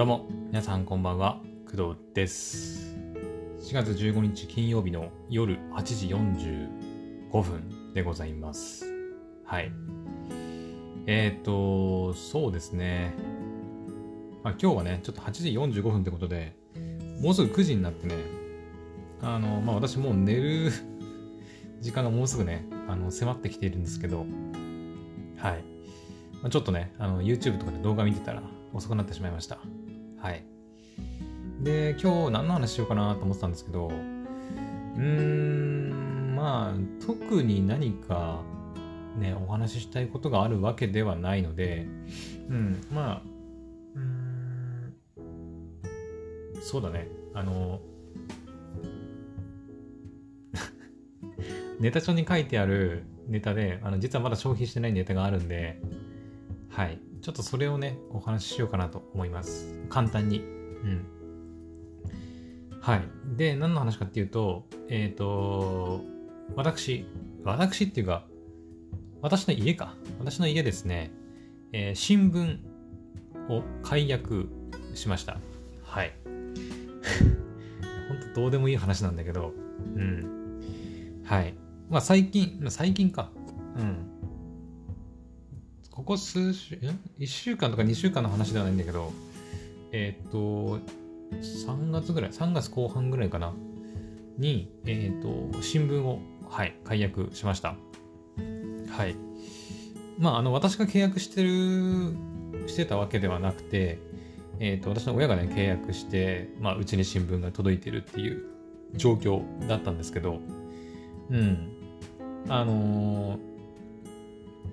どうも、皆さんこんばんは、工藤です。4月15日金曜日の夜8時45分でございます。はい。えっ、ー、と、そうですね。まあ、今日はね、ちょっと8時45分ってことで、もうすぐ9時になってね、あの、まあ、私もう寝る 時間がもうすぐね、あの、迫ってきているんですけど、はい。まあ、ちょっとね、あの、YouTube とかで動画見てたら遅くなってしまいました。はい。で、今日何の話しようかなと思ってたんですけど、うーん、まあ、特に何かね、お話ししたいことがあるわけではないので、うん、まあ、うん、そうだね、あの、ネタ帳に書いてあるネタで、あの、実はまだ消費してないネタがあるんで、はい。ちょっとそれをね、お話ししようかなと思います。簡単に。うん。はい。で、何の話かっていうと、えっ、ー、と、私、私っていうか、私の家か。私の家ですね、えー、新聞を解約しました。はい。本当どうでもいい話なんだけど、うん。はい。まあ最近、まあ最近か。うん。ここ数週、1週間とか2週間の話ではないんだけど、えっ、と、3月ぐらい、3月後半ぐらいかな、に、えっ、と、新聞を、はい、解約しました。はい。まあ、あの、私が契約してる、してたわけではなくて、えっ、と、私の親がね、契約して、まあ、うちに新聞が届いてるっていう状況だったんですけど、うん。あのー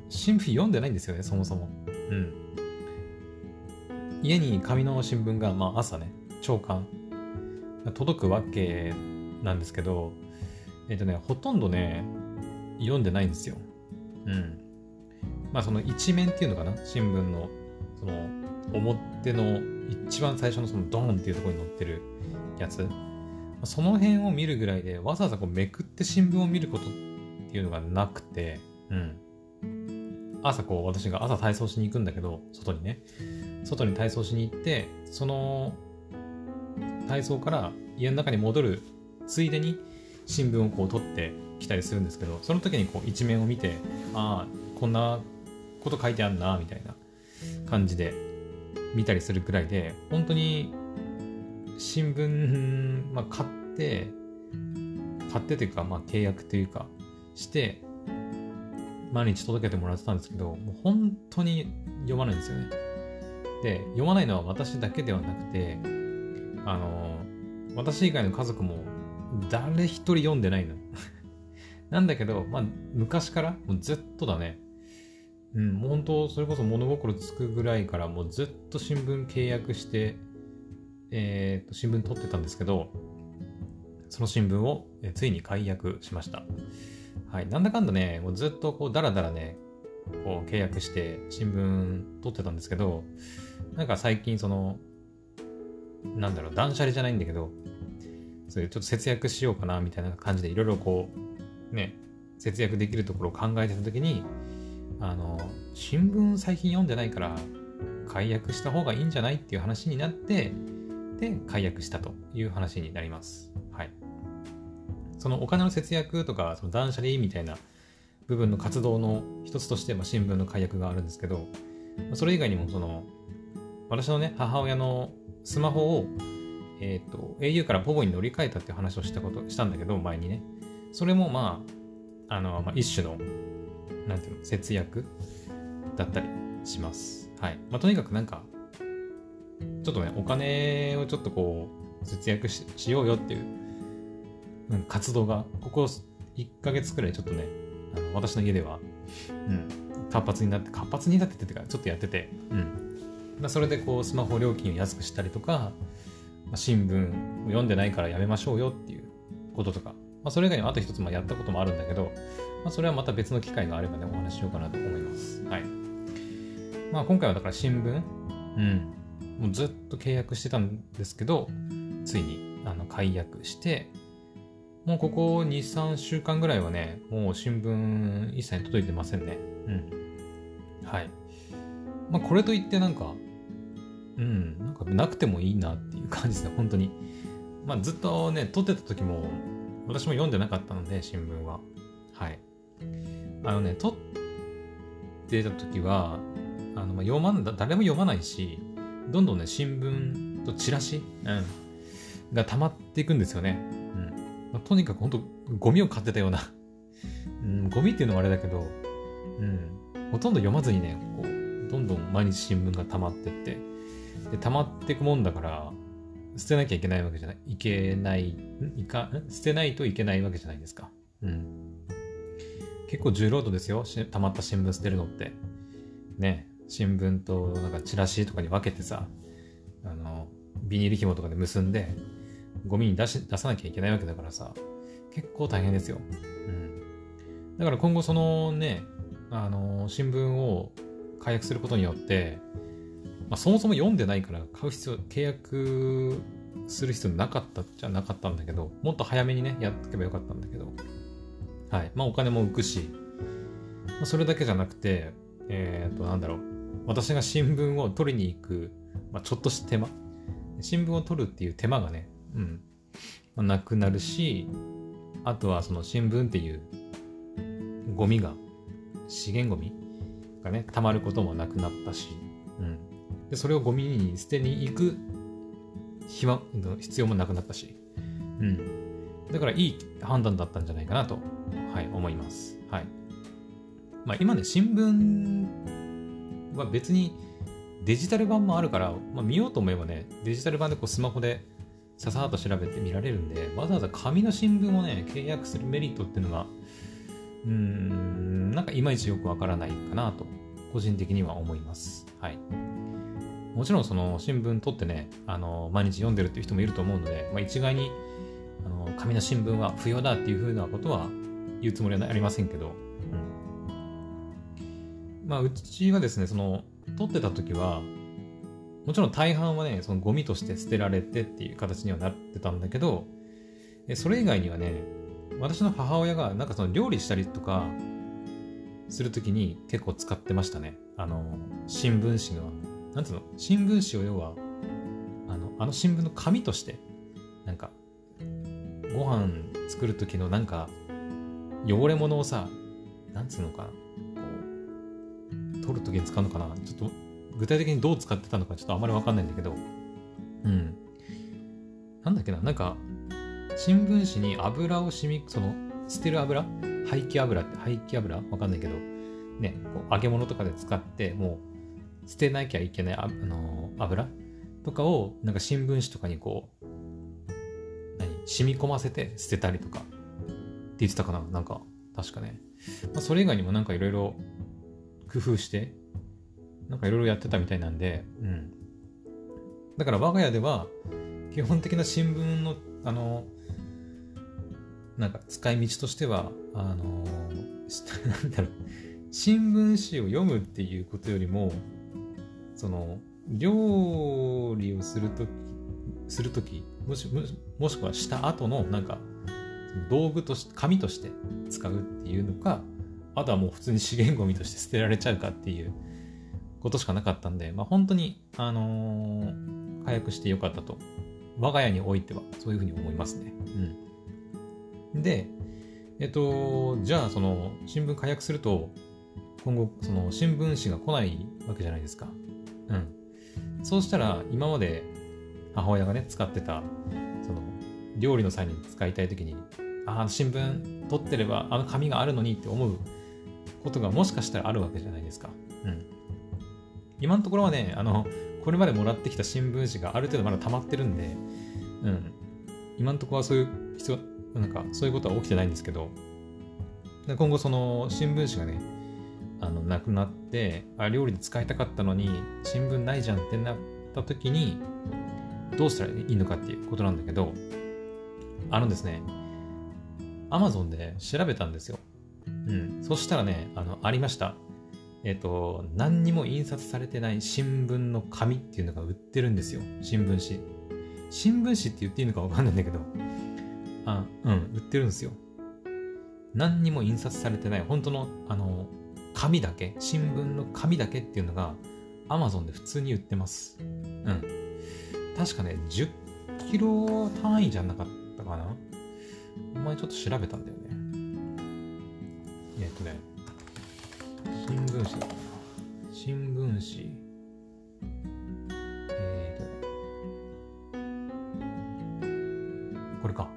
新聞読んでないんですよね、そもそも。うん。家に紙の新聞が、まあ朝ね、朝刊届くわけなんですけど、えっ、とね、ほとんどね、読んでないんですよ。うん。まあその一面っていうのかな、新聞の、その表の一番最初のそのドーンっていうところに載ってるやつ。その辺を見るぐらいで、わざわざこうめくって新聞を見ることっていうのがなくて、うん。朝こう私が朝体操しに行くんだけど外にね。外に体操しに行ってその体操から家の中に戻るついでに新聞をこう取ってきたりするんですけどその時にこう一面を見てああこんなこと書いてあんなみたいな感じで見たりするくらいで本当に新聞、まあ、買って買ってというか、まあ、契約というかして毎日届けてもらってたんですけど、もう本当に読まないんですよね。で、読まないのは私だけではなくて、あの、私以外の家族も誰一人読んでないの。なんだけど、まあ、昔からもうずっとだね。うん、もう本当、それこそ物心つくぐらいからもうずっと新聞契約して、えー、と、新聞取ってたんですけど、その新聞をえついに解約しました。はい、なんだかんだね、もうずっとこう、だらだらね、こう、契約して、新聞取ってたんですけど、なんか最近その、なんだろう、断捨離じゃないんだけど、そういうちょっと節約しようかな、みたいな感じで、いろいろこう、ね、節約できるところを考えてた時に、あの、新聞最近読んでないから、解約した方がいいんじゃないっていう話になって、で、解約したという話になります。はい。そのお金の節約とか、その断捨離みたいな部分の活動の一つとして、まあ、新聞の解約があるんですけど、それ以外にも、その、私のね、母親のスマホを、えっ、ー、と、au からポボに乗り換えたっていう話をしたこと、したんだけど、前にね。それも、まあ、あの、まあ、一種の、なんていうの、節約だったりします。はい。まあ、とにかくなんか、ちょっとね、お金をちょっとこう、節約しようよっていうなんか活動が、ここ1ヶ月くらいちょっとね、あの私の家では、うん、活発になって、活発になってってか、ちょっとやってて、うん。まあ、それでこう、スマホ料金を安くしたりとか、まあ、新聞を読んでないからやめましょうよっていうこととか、まあ、それ以外にもあと一つまあやったこともあるんだけど、まあ、それはまた別の機会があればね、お話ししようかなと思います。はい。まあ、今回はだから新聞、うん、もうずっと契約してたんですけど、ついにあの解約して、もうここ2、3週間ぐらいはね、もう新聞一切届いてませんね。うん。はい。まあこれといってなんか、うん、なんかなくてもいいなっていう感じで、本当に。まあずっとね、撮ってた時も、私も読んでなかったので、新聞は。はい。あのね、撮ってた時は、あのまあ読まんだ、誰も読まないし、どんどんね、新聞とチラシ、うん、が溜まっていくんですよね。まあ、とにかく本当ゴミを買ってたような、うん、ゴミっていうのはあれだけど、うん、ほとんど読まずにね、こう、どんどん毎日新聞が溜まってって、で、溜まっていくもんだから、捨てなきゃいけないわけじゃない、いけない、いか、捨てないといけないわけじゃないですか。うん。結構重労働ですよ、溜まった新聞捨てるのって。ね、新聞となんかチラシとかに分けてさ、あの、ビニール紐とかで結んで、ゴミに出し出さなきゃいけないわけだからさ、結構大変ですよ。うん。だから今後そのね、あの、新聞を解約することによって、まあ、そもそも読んでないから買う必要、契約する必要なかったじゃなかったんだけど、もっと早めにね、やっとけばよかったんだけど、はい。まあお金も浮くし、まあ、それだけじゃなくて、えっ、と、なんだろう。私が新聞を取りに行く、まあ、ちょっとした手間。新聞を取るっていう手間がね、うん。まあ、なくなるし、あとはその新聞っていうゴミが、資源ゴミがね、溜まることもなくなったし、うん。で、それをゴミに捨てに行く暇、必要もなくなったし、うん。だからいい判断だったんじゃないかなと、はい、思います。はい。まあ今ね、新聞は別にデジタル版もあるから、まあ、見ようと思えばね、デジタル版でこうスマホでささっと調べて見られるんで、わざわざ紙の新聞をね、契約するメリットっていうのが、うーん、なんかいまいちよくわからないかなと、個人的には思います。はい。もちろんその新聞取ってね、あの、毎日読んでるっていう人もいると思うので、まあ、一概に、あの、紙の新聞は不要だっていうふうなことは言うつもりはありませんけど、うん。まあ、うちはですね、その、取ってた時は、もちろん大半はね、そのゴミとして捨てられてっていう形にはなってたんだけど、それ以外にはね、私の母親がなんかその料理したりとかするときに結構使ってましたね。あの、新聞紙の、なんつうの、新聞紙を要は、あの、あの新聞の紙として、なんか、ご飯作る時のなんか、汚れ物をさ、なんつうのかな、こう、取る時に使うのかな。ちょっと具体的にどう使ってたのかちょっとあまりわかんないんだけど、うん。なんだっけな、なんか、新聞紙に油を染み、その、捨てる油？廃棄油って廃棄油？わかんないけど、ね、こう揚げ物とかで使って、もう、捨てなきゃいけないあ、あのー、油？とかを、なんか新聞紙とかにこう、何？染み込ませて捨てたりとか、って言ってたかななんか、確かね。まあ、それ以外にもなんかいろいろ工夫して、なんかいろいろやってたみたいなんで、うん。だから我が家では、基本的な新聞の、あの、なんか使い道としては、あの、なんだろう、新聞紙を読むっていうことよりも、その、料理をするとき、するとき、もし、もしくはした後の、なんか、道具として、紙として使うっていうのか、あとはもう普通に資源ゴミとして捨てられちゃうかっていう、ことしかなかったんで、まあ、本当に、あのー、解約してよかったと。我が家においては、そういうふうに思いますね。うん。で、えっと、じゃあ、その、新聞解約すると、今後、その、新聞紙が来ないわけじゃないですか。うん。そうしたら、今まで母親がね、使ってた、その、料理の際に使いたいときに、ああ、新聞取ってれば、あの紙があるのにって思うことがもしかしたらあるわけじゃないですか。うん。今のところはね、あの、これまでもらってきた新聞紙がある程度まだ溜まってるんで、うん。今のところはそういう必要、なんかそういうことは起きてないんですけど、今後その新聞紙がね、あの、なくなって、あ、料理で使いたかったのに、新聞ないじゃんってなった時に、どうしたらいいのかっていうことなんだけど、あのですね、Amazon で調べたんですよ。うん。そしたらね、あの、ありました。えっ、と、何にも印刷されてない新聞の紙っていうのが売ってるんですよ。新聞紙。新聞紙って言っていいのかわかんないんだけど。あ、うん、売ってるんですよ。何にも印刷されてない、本当の、あの、紙だけ、新聞の紙だけっていうのが Amazon で普通に売ってます。うん。確かね、10キロ単位じゃなかったかなお前ちょっと調べたんだよね。えっとね、聞紙だ。新聞紙。えーとこれか。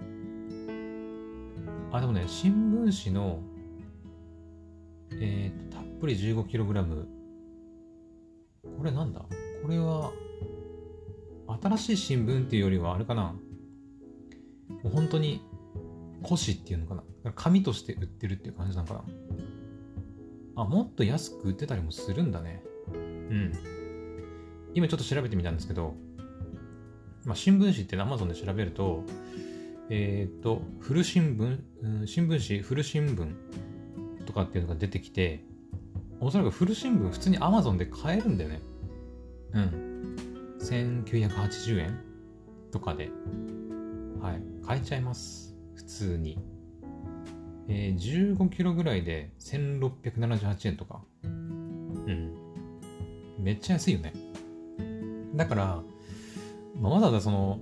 あ、でもね、新聞紙の、えー、たっぷり 15kg。これなんだ？これは、新しい新聞っていうよりはあれかな？もう本当に古紙っていうのかな？紙として売ってるっていう感じなのかな？あ、もっと安く売ってたりもするんだね。うん。今ちょっと調べてみたんですけど、まあ、新聞紙って Amazon で調べると、えっ、ー、と、古新聞、うん、新聞紙、古新聞とかっていうのが出てきて、おそらく古新聞普通に Amazon で買えるんだよね。うん。1980円とかで、はい、買えちゃいます。普通に。えー、15キロぐらいで1678円とか。うん。めっちゃ安いよね。だから、まあ、わざわざその、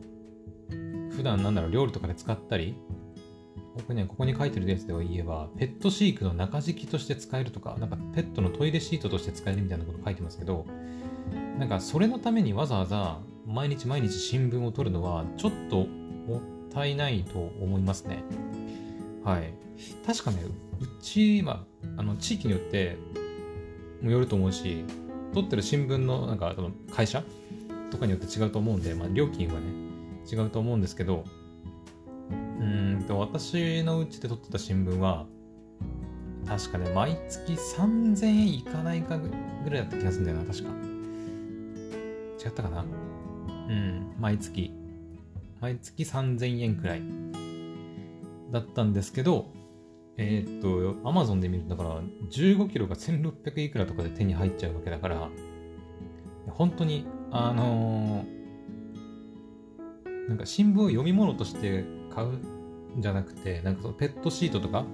普段なんだろう、料理とかで使ったり、僕ね、ここに書いてるやつでは言えば、ペット飼育の中敷きとして使えるとか、なんかペットのトイレシートとして使えるみたいなこと書いてますけど、なんかそれのためにわざわざ毎日毎日新聞を取るのはちょっともったいないと思いますね。はい。確かね、うち、まあ、の地域によってもよると思うし、取ってる新聞のなんかその会社とかによって違うと思うんで、ま、料金はね、違うと思うんですけど、うんと、私のうちで取ってた新聞は、確かね、毎月3000円いかないかぐらいだった気がするんだよな、確か。違ったかなうん、毎月。毎月3000円くらいだったんですけど、えー、っと、Amazon で見ると、だから15キロが1600いくらとかで手に入っちゃうわけだから、本当に、あのー、なんか新聞を読み物として買うんじゃなくて、なんかそのペットシートとか、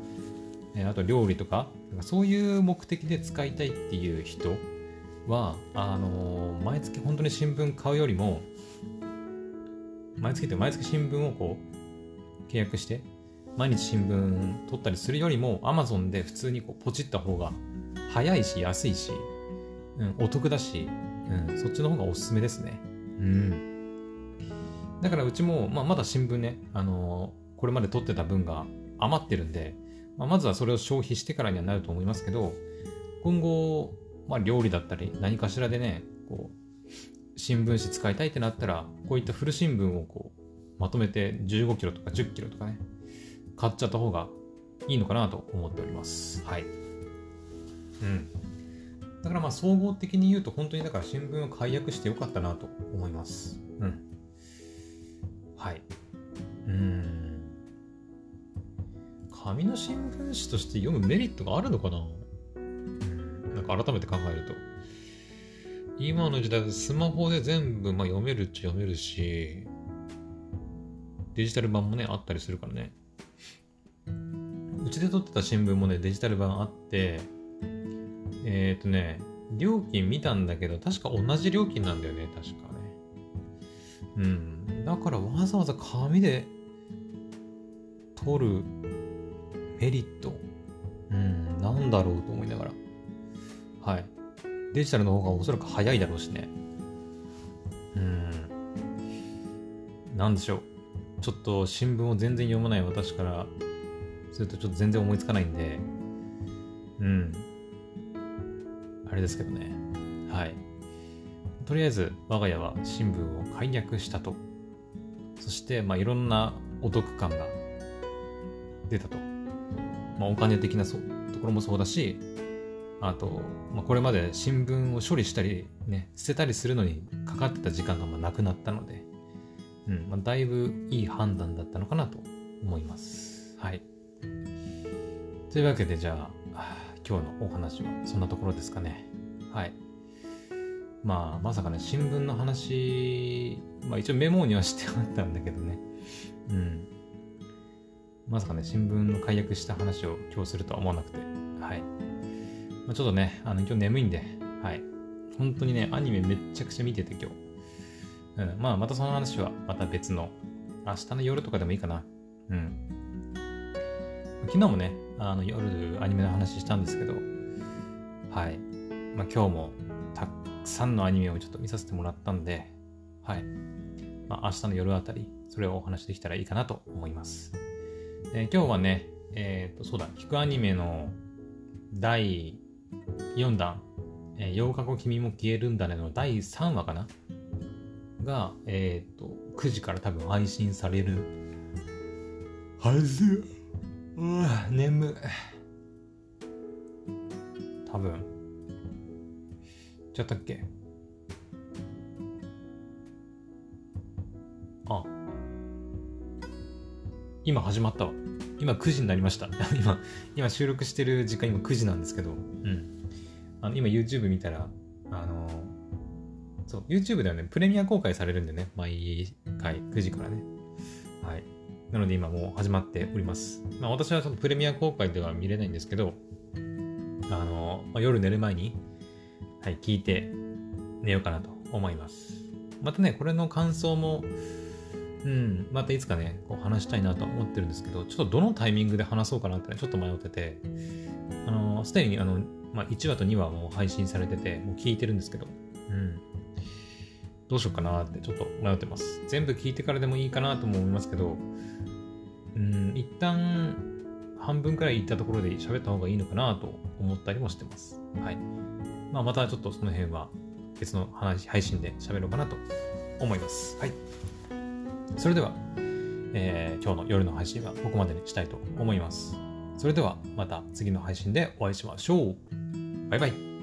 えー、あと料理とか、なんかそういう目的で使いたいっていう人は、あのー、毎月本当に新聞買うよりも、毎月って毎月新聞をこう、契約して、毎日新聞取ったりするよりも、Amazon で普通にこうポチった方が早いし、安いし、うん、お得だし、うん、そっちの方がおすすめですね。うん。だからうちも、まあ、まだ新聞ね、あのー、これまで取ってた分が余ってるんで、まあ、まずはそれを消費してからにはなると思いますけど、今後、まあ、料理だったり、何かしらでね、こう、新聞紙使いたいってなったら、こういった古新聞をこう、まとめて15キロとか10キロとかね、買っちゃった方がいいのかなと思っております。はい。うん。だからまあ総合的に言うと本当にだから新聞を解約してよかったなと思います。うん。はい。うん。紙の新聞紙として読むメリットがあるのかな？なんか改めて考えると。今の時代スマホで全部まあ読めるっちゃ読めるし、デジタル版もね、あったりするからね。で撮ってた新聞もね、デジタル版あって、えっ、ー、とね、料金見たんだけど、確か同じ料金なんだよね、確かね。うん。だからわざわざ紙で撮るメリット、うん、なんだろうと思いながら。はい。デジタルの方がおそらく早いだろうしね。うん。なんでしょう。ちょっと新聞を全然読まない私からするとちょっと全然思いつかないんで、うん。あれですけどね。はい。とりあえず、我が家は新聞を解約したと。そして、まあ、いろんなお得感が出たと。まあ、お金的なそところもそうだし、あと、まあ、これまで新聞を処理したり、ね、捨てたりするのにかかってた時間がまあなくなったので、うんまあ、だいぶいい判断だったのかなと思います。はい。というわけで、じゃあ、今日のお話はそんなところですかね。はい。まあ、まさかね、新聞の話、まあ一応メモにはしてあったんだけどね。うん。まさかね、新聞の解約した話を今日するとは思わなくて。はい。まあ、ちょっとね、あの、今日眠いんで、はい。本当にね、アニメめっちゃくちゃ見てて今日。うん、まあ、またその話はまた別の、明日の夜とかでもいいかな。うん。昨日もね、あの夜アニメの話したんですけど、はい。まあ今日もたくさんのアニメをちょっと見させてもらったんで、はい。まあ明日の夜あたり、それをお話できたらいいかなと思います。えー、今日はね、えっ、ー、と、そうだ、聞くアニメの第4弾、えー、8日後君も消えるんだねの第3話かな？が、えっ、ー、と、9時から多分配信されるはず。うわ、眠い。多分。ちゃったっけあ。今始まったわ。今9時になりました。今、今収録してる時間今9時なんですけど、うん。あの今 YouTube 見たら、あのそう、YouTube ではね、プレミア公開されるんでね、毎回9時からね。はい。なので今もう始まっております。まあ私はそのプレミア公開では見れないんですけど、あの、まあ、夜寝る前に、はい、聞いて寝ようかなと思います。またね、これの感想も、うん、またいつかね、こう話したいなと思ってるんですけど、ちょっとどのタイミングで話そうかなって、ね、ちょっと迷ってて、あの、すでにあの、まあ、1話と2話も配信されてて、もう聞いてるんですけど、うん。どうしようかなってちょっと迷ってます。全部聞いてからでもいいかなとも思いますけど、うん、一旦半分くらい行ったところで喋った方がいいのかなと思ったりもしてます。はい。まあ、またちょっとその辺は別の話、配信で喋ろうかなと思います。はい。それでは、えー、今日の夜の配信はここまでにしたいと思います。それではまた次の配信でお会いしましょう。バイバイ。